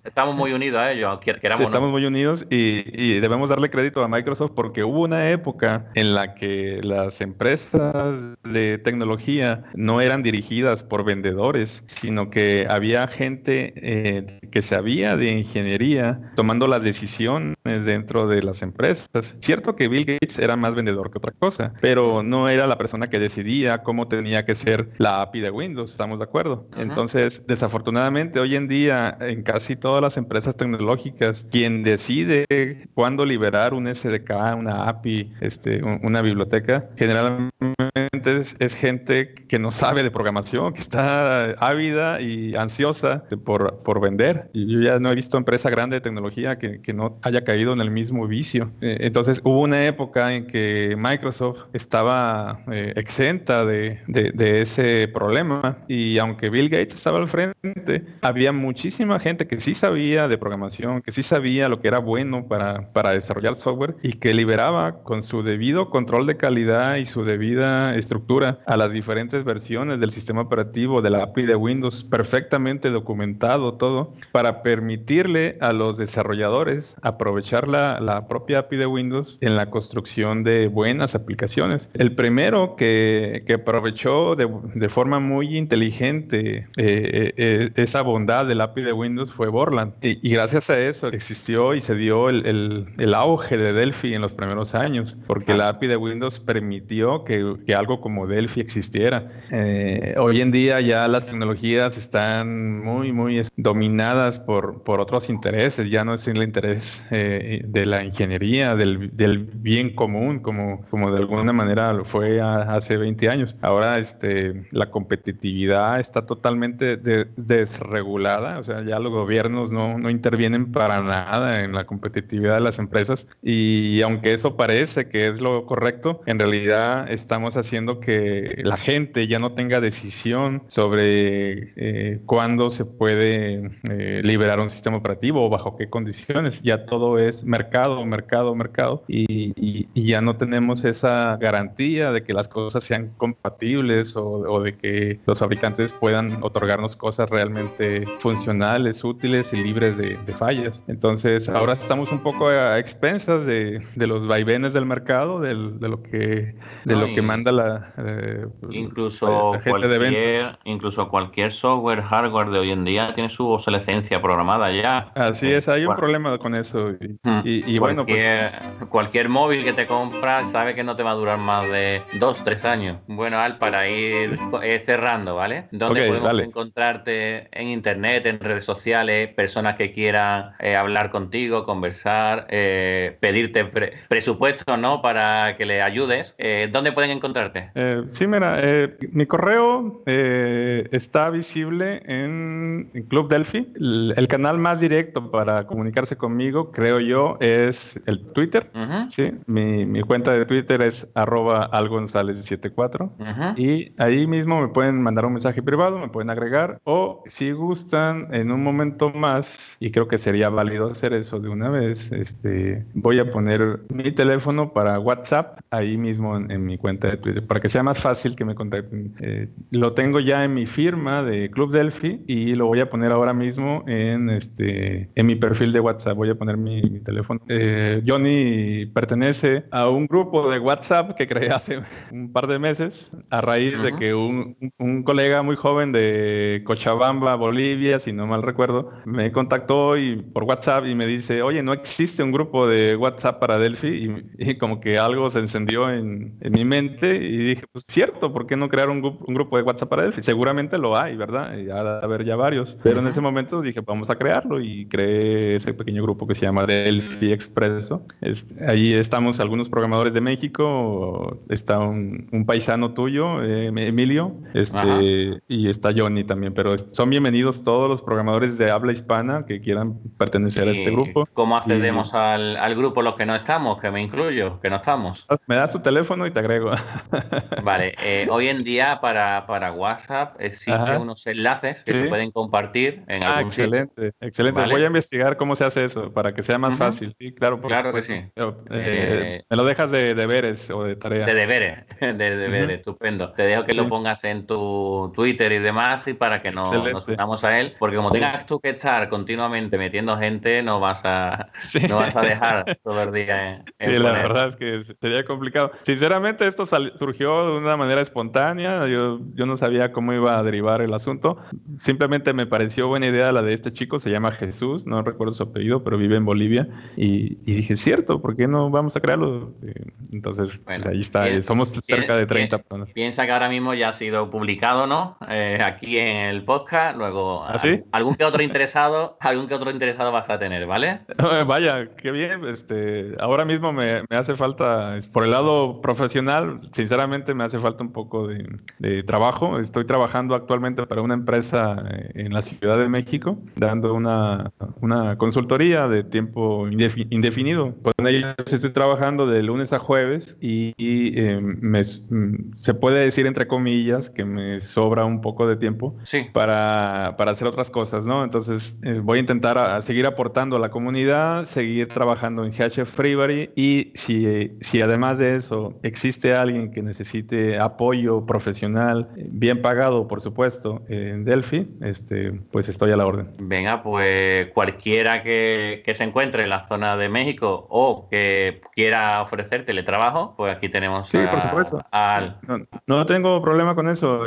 estamos, muy unidos a ellos, queramos. Sí, estamos muy unidos y, debemos darle crédito a Microsoft porque hubo una época en la que las empresas de tecnología no eran dirigidas por vendedores, sino que había gente eh, que sabía de ingeniería tomando las decisiones dentro de las empresas. Cierto que Bill Gates era más vendedor que otra cosa, pero no era la persona que decidía cómo tenía que ser la API de Windows, ¿estamos de acuerdo? Entonces, desafortunadamente, hoy en día, en casi todas las empresas tecnológicas, quien decide cuándo liberar un SDK, una API, este, una biblioteca, generalmente es, gente que no sabe de programación, que está ávida y ansiosa por, por vender. Yo ya no he visto empresa grande de tecnología que, que no haya caído en el mismo vicio. Eh, entonces hubo una época en que Microsoft estaba eh, exenta de, de, de, ese problema y aunque Bill Gates estaba al frente, había muchísima gente que sí sabía de programación, que sí sabía lo que era bueno para, para desarrollar software y que liberaba con su debido control de calidad y su debida estructura a las diferentes versiones del sistema operativo de la API de Windows, perfectamente documentado todo, para permitirle a los desarrolladores aprovechar la, la propia API de Windows en la construcción de buenas aplicaciones. El primero que, que aprovechó de, de, forma muy inteligente eh, eh, eh, esa bondad del API de Windows fue Borland. Y, y, gracias a eso existió y se dio el, el, el auge de Delphi en los primeros años, porque la API de Windows permitió que, que algo como Delphi existiera. Eh, hoy en día ya las tecnologías están muy, muy dominadas por, por otros intereses, ya no es el interés eh, de la ingeniería, del, del, bien común, como, como de alguna manera lo fue hace 20 años. Ahora este, la competitividad está totalmente desregulada, o sea, ya los gobiernos no, no intervienen para nada en la competitividad de las empresas y aunque eso parece que es lo correcto, en realidad estamos haciendo que la gente ya no tenga decisión sobre eh, cuándo se puede eh, liberar un sistema operativo o bajo qué condiciones. Ya todo es mercado, mercado, mercado y, ya no tenemos esa garantía de que las cosas sean compatibles o, de que los fabricantes puedan otorgarnos cosas realmente funcionales, útiles y libres de, fallas. Entonces ahora estamos un poco a expensas de, los vaivenes del mercado, de lo que, de lo que manda la, eh, incluso, cualquier, incluso cualquier software, hardware de hoy en día tiene su obsolescencia programada ya. Así es, hay un problema con eso. Y, bueno, pues... Cualquier móvil que te compras sabe que no te va a durar más de dos, tres años. Bueno, Al, para ir eh, cerrando, ¿vale? ¿Dónde podemos encontrarte en internet, en redes sociales, personas que quieran eh, hablar contigo, conversar, pedirte presupuesto, ¿no? Para que le ayudes. ¿Dónde pueden encontrarte? Eh, sí, mira, eh, mi correo eh, está visible en, Club Delphi. El, canal más directo para comunicarse conmigo, creo yo, es el Twitter. ¿sí? Mi, cuenta de Twitter es arroba algonzales74. Y ahí mismo me pueden mandar un mensaje privado, me pueden agregar. O si gustan, en un momento más, y creo que sería válido hacer eso de una vez, este, voy a poner mi teléfono para WhatsApp ahí mismo en, en mi cuenta de Twitter para que sea más fácil que me contacten. Eh, lo tengo ya en mi firma de Club Delphi y lo voy a poner ahora mismo en, este, en mi perfil de WhatsApp. Voy a poner mi, teléfono. Eh, Johnny pertenece a un grupo de WhatsApp que creé hace un par de meses a raíz de que un, un, colega muy joven de Cochabamba, Bolivia, si no mal recuerdo, me contactó y, por WhatsApp y me dice, oye, no existe un grupo de WhatsApp para Delphi y, como que algo se encendió en, en, mi mente y dije, pues cierto, ¿por qué no crear un, un grupo de WhatsApp para Delphi? Seguramente lo hay, ¿verdad? Y ha de haber ya varios, pero en ese momento dije, vamos a crearlo y creé ese pequeño grupo que se llama Delphi Expresso. Es, ahí estamos algunos programadores de México, está un, un paisano tuyo, eh, Emilio, este, y está Johnny también, pero son bienvenidos todos los programadores de habla hispana que quieran pertenecer a este grupo. ¿Cómo accedemos al, al, grupo los que no estamos, que me incluyo, que no estamos? Me das tu teléfono y te agrego. Vale, eh, hoy en día para, para WhatsApp existen unos enlaces que se pueden compartir en ah, algún excelente, excelente. Voy a investigar cómo se hace eso para que sea más fácil. Sí, claro, claro que sí. Eh, eh, me lo dejas de deberes o de tarea. De deberes, de deberes, estupendo. Te dejo que lo pongas en tu Twitter y demás y para que no, nos unamos a él, porque como tengas tú que estar continuamente metiendo gente, no vas a, no vas a dejar todo el día en, Sí, la verdad es que sería complicado. Sinceramente, esto surgió de una manera espontánea. Yo, yo no sabía cómo iba a derivar el asunto. Simplemente me pareció buena idea la de este chico, se llama Jesús, no recuerdo su apellido, pero vive en Bolivia. Y, dije, cierto, ¿por qué no vamos a crearlo? Eh, entonces, pues ahí está, somos cerca de 30 personas. Piensa que ahora mismo ya ha sido publicado, ¿no? Eh, aquí en el podcast, luego ¿Ah, algún que otro interesado, algún que otro interesado vas a tener, ¿vale? Vaya, qué bien. Este, ahora mismo me, me, hace falta, por el lado profesional, sinceramente me hace falta un poco de, de trabajo. Estoy trabajando actualmente para una empresa eh, en la Ciudad de México, dando una, una consultoría de tiempo indefinido. Con ellos estoy trabajando de lunes a jueves y, eh, me, se puede decir entre comillas que me sobra un poco de tiempo para, para, hacer otras cosas, ¿no? Entonces eh, voy a intentar a, seguir aportando a la comunidad, seguir trabajando en HF Freebury y si, si además de eso existe alguien que necesite apoyo profesional, bien pagado, por supuesto, en Delphi, este, pues estoy a la orden. Venga, pues cualquiera que, que se encuentre en la zona de México o que quiera ofrecer teletrabajo, pues aquí tenemos sí, por supuesto. al... No, no, tengo problema con eso.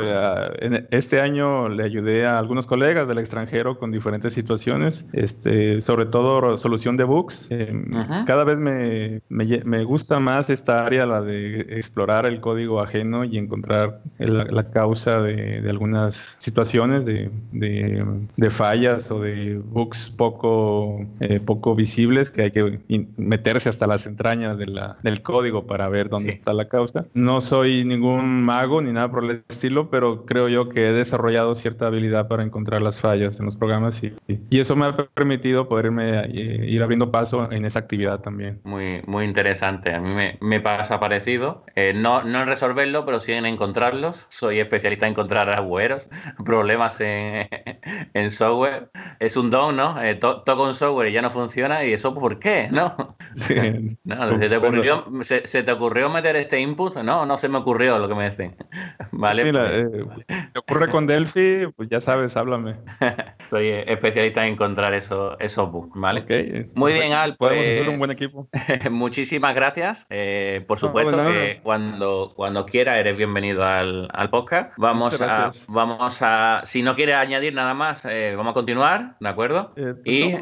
Este año le ayudé a algunos colegas del extranjero con diferentes situaciones, este, sobre todo solución de bugs. Em, cada vez me, me, me, gusta más esta área, la de explorar el código ajeno y encontrar la, causa de, de, algunas situaciones de, de, de, fallas o de bugs poco, eh, poco visibles que hay que meterse hasta las entrañas de la, del código para ver dónde está la causa. No soy ningún mago ni nada por el estilo, pero creo yo que he desarrollado cierta habilidad para encontrar las fallas en los programas y, y eso me ha permitido poderme eh, ir abriendo paso en esa actividad también. Muy, muy interesante. A mí me, me pasa parecido. Eh, no, no resolverlo, pero sí en encontrarlos. Soy especialista en encontrar agujeros, problemas en, en software. Es un don, ¿no? Eh, toco un software y ya no funciona y eso ¿por qué? ¿No? no ¿se, te ocurrió, se, te ocurrió meter este input? No, no se me ocurrió lo que me dicen. Vale. Mira, pues. eh, ocurre con Delphi, pues ya sabes, háblame. Soy especialista en encontrar eso, esos bugs, ¿vale? Okay. Muy bien, Al. Podemos hacer pues, un buen equipo. muchísimas gracias. Eh, por supuesto que cuando, cuando quiera eres bienvenido al, al podcast. Vamos a, vamos a, si no quieres añadir nada más, eh, vamos a continuar, ¿de acuerdo? Pues y,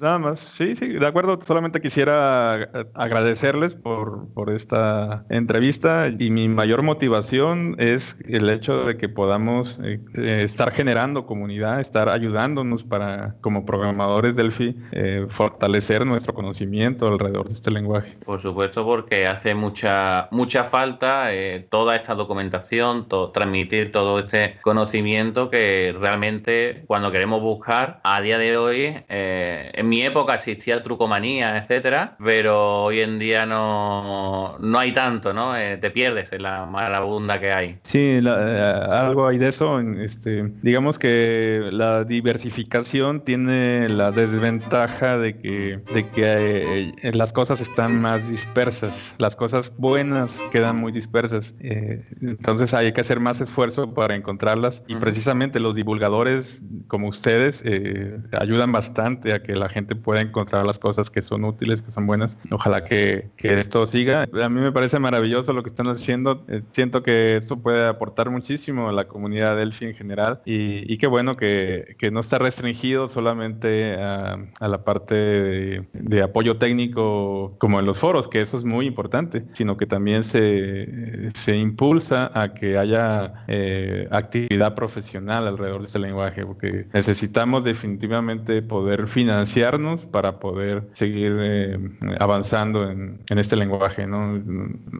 nada más, sí, sí, de acuerdo. Solamente quisiera agradecerles por, por esta entrevista y mi mayor motivación es el hecho de que podamos eh, eh, estar generando comunidad, estar ayudándonos para, como programadores Delphi, eh, fortalecer nuestro conocimiento alrededor de este lenguaje. Por supuesto, porque hace mucha, mucha falta toda esta documentación, transmitir todo este conocimiento que realmente cuando queremos buscar, a día de hoy, en mi época existía trucomanía, etcétera, pero hoy en día no, no hay tanto, ¿no? te pierdes en la marabunda que hay. Sí, la, algo hay de eso. Este, digamos que la diversificación tiene la desventaja de que, de que eh, las cosas están más dispersas, las cosas buenas quedan muy dispersas. Eh, entonces hay que hacer más esfuerzo para encontrarlas y precisamente los divulgadores como ustedes eh, ayudan bastante a que la gente pueda encontrar las cosas que son útiles, que son buenas. Ojalá que, que esto siga. A mí me parece maravilloso lo que están haciendo. siento que esto puede aportar muchísimo a la comunidad Delphi en general y, y qué bueno que, que, no está restringido solamente a, a la parte de, de apoyo técnico como en los foros, que eso es muy importante, sino que también se, se impulsa a que haya eh, actividad profesional alrededor de este lenguaje, porque necesitamos definitivamente poder financiarnos para poder seguir eh, avanzando en, en, este lenguaje. ¿no?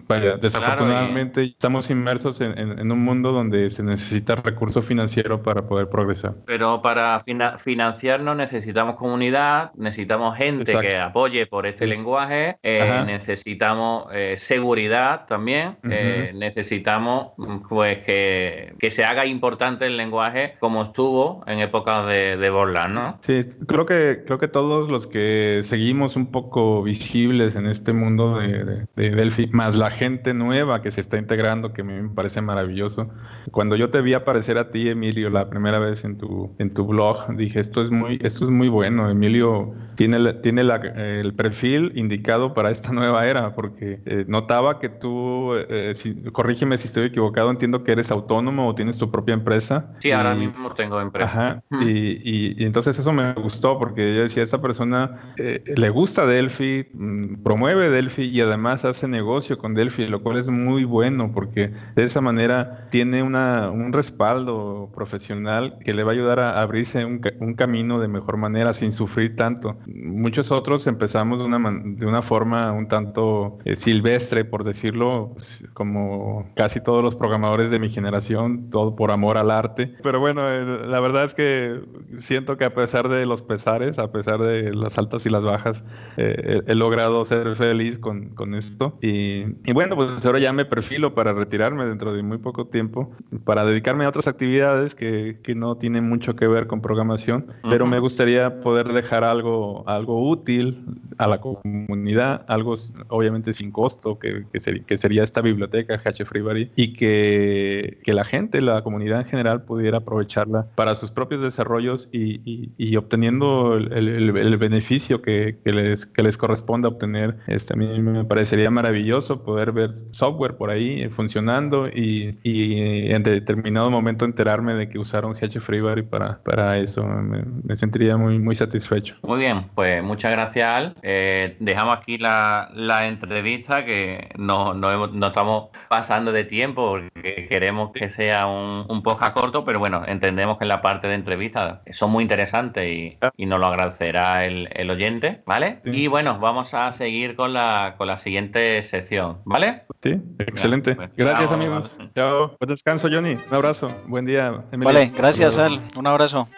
Vaya, desafortunadamente estamos inmersos en, en, un mundo donde se necesita recurso financiero para poder progresar. Pero para financiarnos necesitamos comunidad, necesitamos gente que apoye por este lenguaje, eh, necesitamos eh, seguridad también, eh, necesitamos pues que, que, se haga importante el lenguaje como estuvo en épocas de, de Borland, ¿no? Sí, creo que, creo que todos los que seguimos un poco visibles en este mundo de, de, Delphi, más la gente nueva que se está integrando, que a mí me parece maravilloso. Cuando yo te vi aparecer a ti, Emilio, la primera vez en tu, en tu blog, dije, esto es muy, esto es muy bueno, Emilio tiene, tiene la, el perfil indicado para esta nueva era, porque eh, notaba que tú, eh, si, corrígeme si estoy equivocado, entiendo que eres autónomo o tienes tu propia empresa. Sí, ahora mismo tengo empresa. Ajá, y, y, entonces eso me gustó, porque yo decía, esta persona eh, le gusta Delphi, mm, promueve Delphi y además hace negocio con Delphi, lo cual es muy bueno, porque de esa manera tiene una, un respaldo profesional que le va a ayudar a abrirse un, un camino de mejor manera sin sufrir tanto. Muchos otros empezamos de una, de una forma un tanto eh, silvestre, por decirlo, pues, como casi todos los programadores de mi generación, todo por amor al arte. Pero bueno, eh, la verdad es que siento que a pesar de los pesares, a pesar de las altas y las bajas, eh, he, logrado ser feliz con, con esto. Y, y, bueno, pues ahora ya me perfilo para retirarme dentro de muy poco tiempo, para dedicarme a otras actividades que, que no tienen mucho que ver con programación, pero me gustaría poder dejar algo, algo útil a la comunidad, algo obviamente sin costo, que, que, que sería esta biblioteca HFreeBuddy y que, que, la gente, la comunidad en general pudiera aprovecharla para sus propios desarrollos y, y, y obteniendo el, el, el beneficio que, les, que les corresponde obtener. Este, a mí me parecería maravilloso poder ver software por ahí funcionando y, y en determinado momento enterarme de que usaron HFreeBuddy para, para eso. Me, me, sentiría muy, muy satisfecho. Muy bien, pues muchas gracias, Al. Eh, dejamos aquí la, la, entrevista que no, no, no, estamos pasando de tiempo porque queremos que sea un, un podcast corto, pero bueno, entendemos que en la parte de entrevista son muy interesantes y, y nos lo agradecerá el, el oyente, ¿vale? Sí. Y bueno, vamos a seguir con la, con la siguiente sección, ¿vale? Sí, excelente. Pues, gracias, chao, amigos. Chao. Buen descanso, Johnny. Un abrazo. Buen día, Emilio. Vale, gracias, Al. Un abrazo.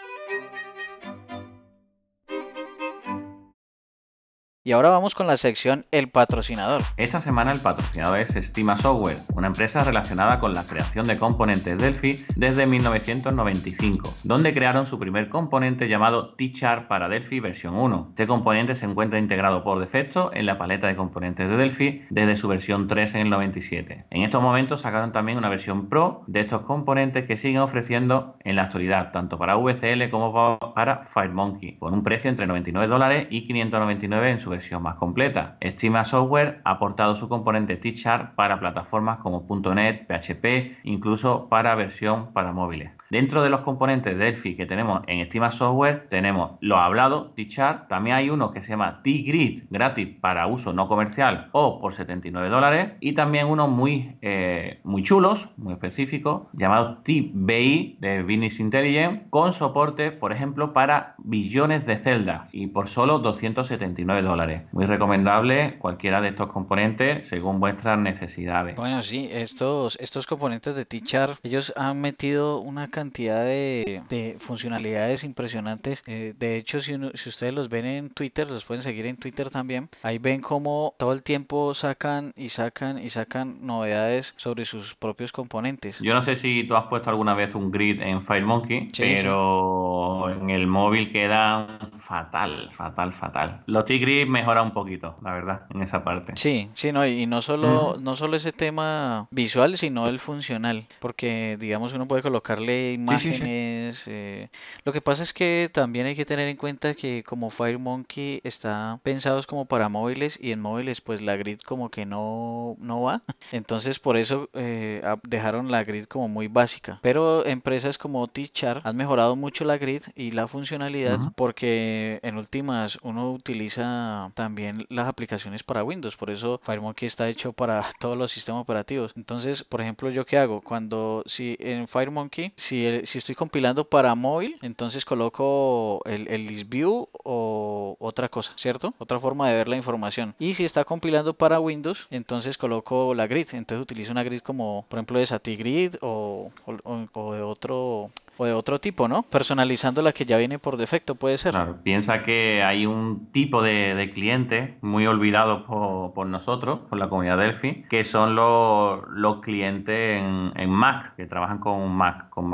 Y ahora vamos con la sección El patrocinador. Esta semana el patrocinador es Estima Software, una empresa relacionada con la creación de componentes Delphi desde 1995, donde crearon su primer componente llamado T-Chart para Delphi versión 1. Este componente se encuentra integrado por defecto en la paleta de componentes de Delphi desde su versión 3 en el 97. En estos momentos sacaron también una versión Pro de estos componentes que siguen ofreciendo en la actualidad, tanto para VCL como para FireMonkey, con un precio entre 99 dólares y 599 en su versión versión más completa. Estima Software ha aportado su componente T-Chart para plataformas como .NET, PHP, incluso para versión para móviles. Dentro de los componentes Delphi que tenemos en Estima Software tenemos lo hablado, T-Chart, también hay uno que se llama T-Grid, gratis para uso no comercial o por 79 dólares y también uno muy, eh, muy chulos, muy específicos, llamado T-BI de Business Intelligence con soporte, por ejemplo, para billones de celdas y por solo 279 dólares. Muy recomendable cualquiera de estos componentes según vuestras necesidades. Bueno, sí, estos, estos componentes de T-Chart, ellos han metido una cantidad de, de funcionalidades impresionantes. Eh, de hecho, si, si ustedes los ven en Twitter, los pueden seguir en Twitter también, ahí ven como todo el tiempo sacan y sacan y sacan novedades sobre sus propios componentes. Yo no sé si tú has puesto alguna vez un grid en FireMonkey, pero en el móvil queda fatal, fatal, fatal. Los T-Grid mejora un poquito, la verdad, en esa parte. Sí, sí, no, y no solo, no solo ese tema visual, sino el funcional, porque digamos uno puede colocarle imágenes. Eh, lo que pasa es que también hay que tener en cuenta que como FireMonkey está pensados como para móviles y en móviles pues la grid como que no, no va, entonces por eso eh, dejaron la grid como muy básica. Pero empresas como T-Chart han mejorado mucho la grid y la funcionalidad porque en últimas uno utiliza también las aplicaciones para Windows, por eso FireMonkey está hecho para todos los sistemas operativos. Entonces, por ejemplo, yo qué hago cuando si en FireMonkey si, si estoy compilando para móvil, entonces coloco el, el list view o otra cosa, ¿cierto? Otra forma de ver la información. Y si está compilando para Windows, entonces coloco la grid. Entonces utilizo una grid como, por ejemplo, de SatiGrid o, o de otro o de otro tipo, ¿no? Personalizando la que ya viene por defecto, puede ser. Claro, piensa que hay un tipo de, cliente muy olvidado por, nosotros, por la comunidad Delphi, que son los, clientes en, Mac, que trabajan con Mac, con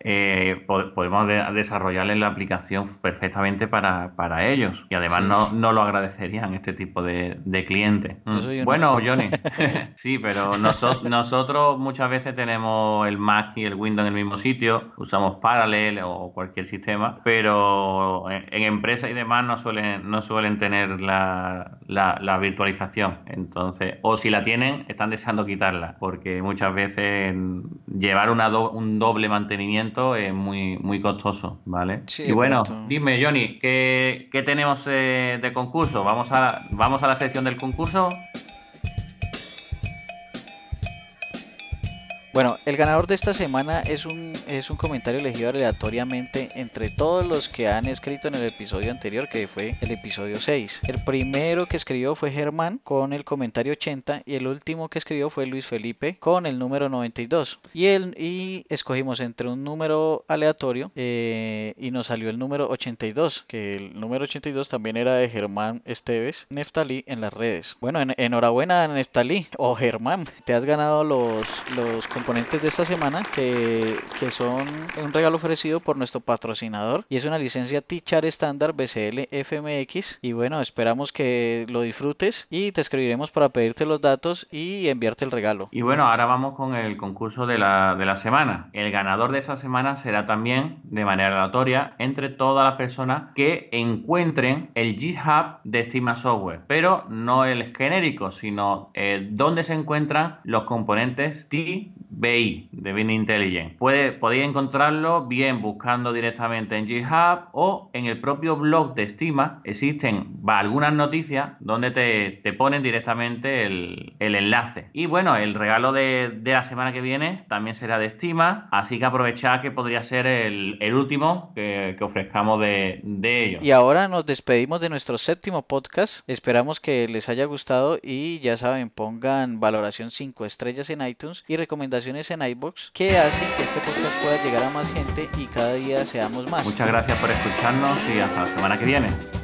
Eh, podemos desarrollarles la aplicación perfectamente para, para ellos y además no, no, lo agradecerían este tipo de, de clientes. Mm. Bueno, Johnny, sí, pero nosotros muchas veces tenemos el Mac y el Windows en el mismo sitio, usamos Parallel o cualquier sistema, pero en, empresas y demás no suelen, no suelen tener la, la, virtualización. Entonces, o si la tienen, están deseando quitarla, porque muchas veces llevar una un doble mantenimiento es muy, muy costoso, ¿vale? y bueno, dime, Johnny, ¿qué, qué tenemos eh, de concurso? ¿Vamos a, ¿Vamos a la sección del concurso? Bueno, el ganador de esta semana es un, es un comentario elegido aleatoriamente entre todos los que han escrito en el episodio anterior, que fue el episodio 6. El primero que escribió fue Germán con el comentario 80 y el último que escribió fue Luis Felipe con el número 92. Y, el, y escogimos entre un número aleatorio eh, y nos salió el número 82, que el número 82 también era de Germán Esteves Neftalí en las redes. Bueno, enhorabuena Neftalí o Germán, te has ganado los, los componentes de esta semana que, que, son un regalo ofrecido por nuestro patrocinador y es una licencia T-Chart estándar BCL FMX y bueno esperamos que lo disfrutes y te escribiremos para pedirte los datos y enviarte el regalo. Y bueno ahora vamos con el concurso de la, de la semana. El ganador de esta semana será también de manera aleatoria entre todas las personas que encuentren el GitHub de Estima Software. Pero no el genérico sino el donde se encuentran los componentes T BI de Bin Intelligent. Puede, podéis encontrarlo bien buscando directamente en GitHub o en el propio blog de Estima. Existen algunas noticias donde te, ponen directamente el, enlace. Y bueno, el regalo de, la semana que viene también será de Estima, así que aprovechad que podría ser el, último que, ofrezcamos de, de ellos. Y ahora nos despedimos de nuestro séptimo podcast. Esperamos que les haya gustado y ya saben, pongan valoración 5 estrellas en iTunes y recomendaciones en iBox que hacen que este podcast pueda llegar a más gente y cada día seamos más. Muchas gracias por escucharnos y hasta la semana que viene.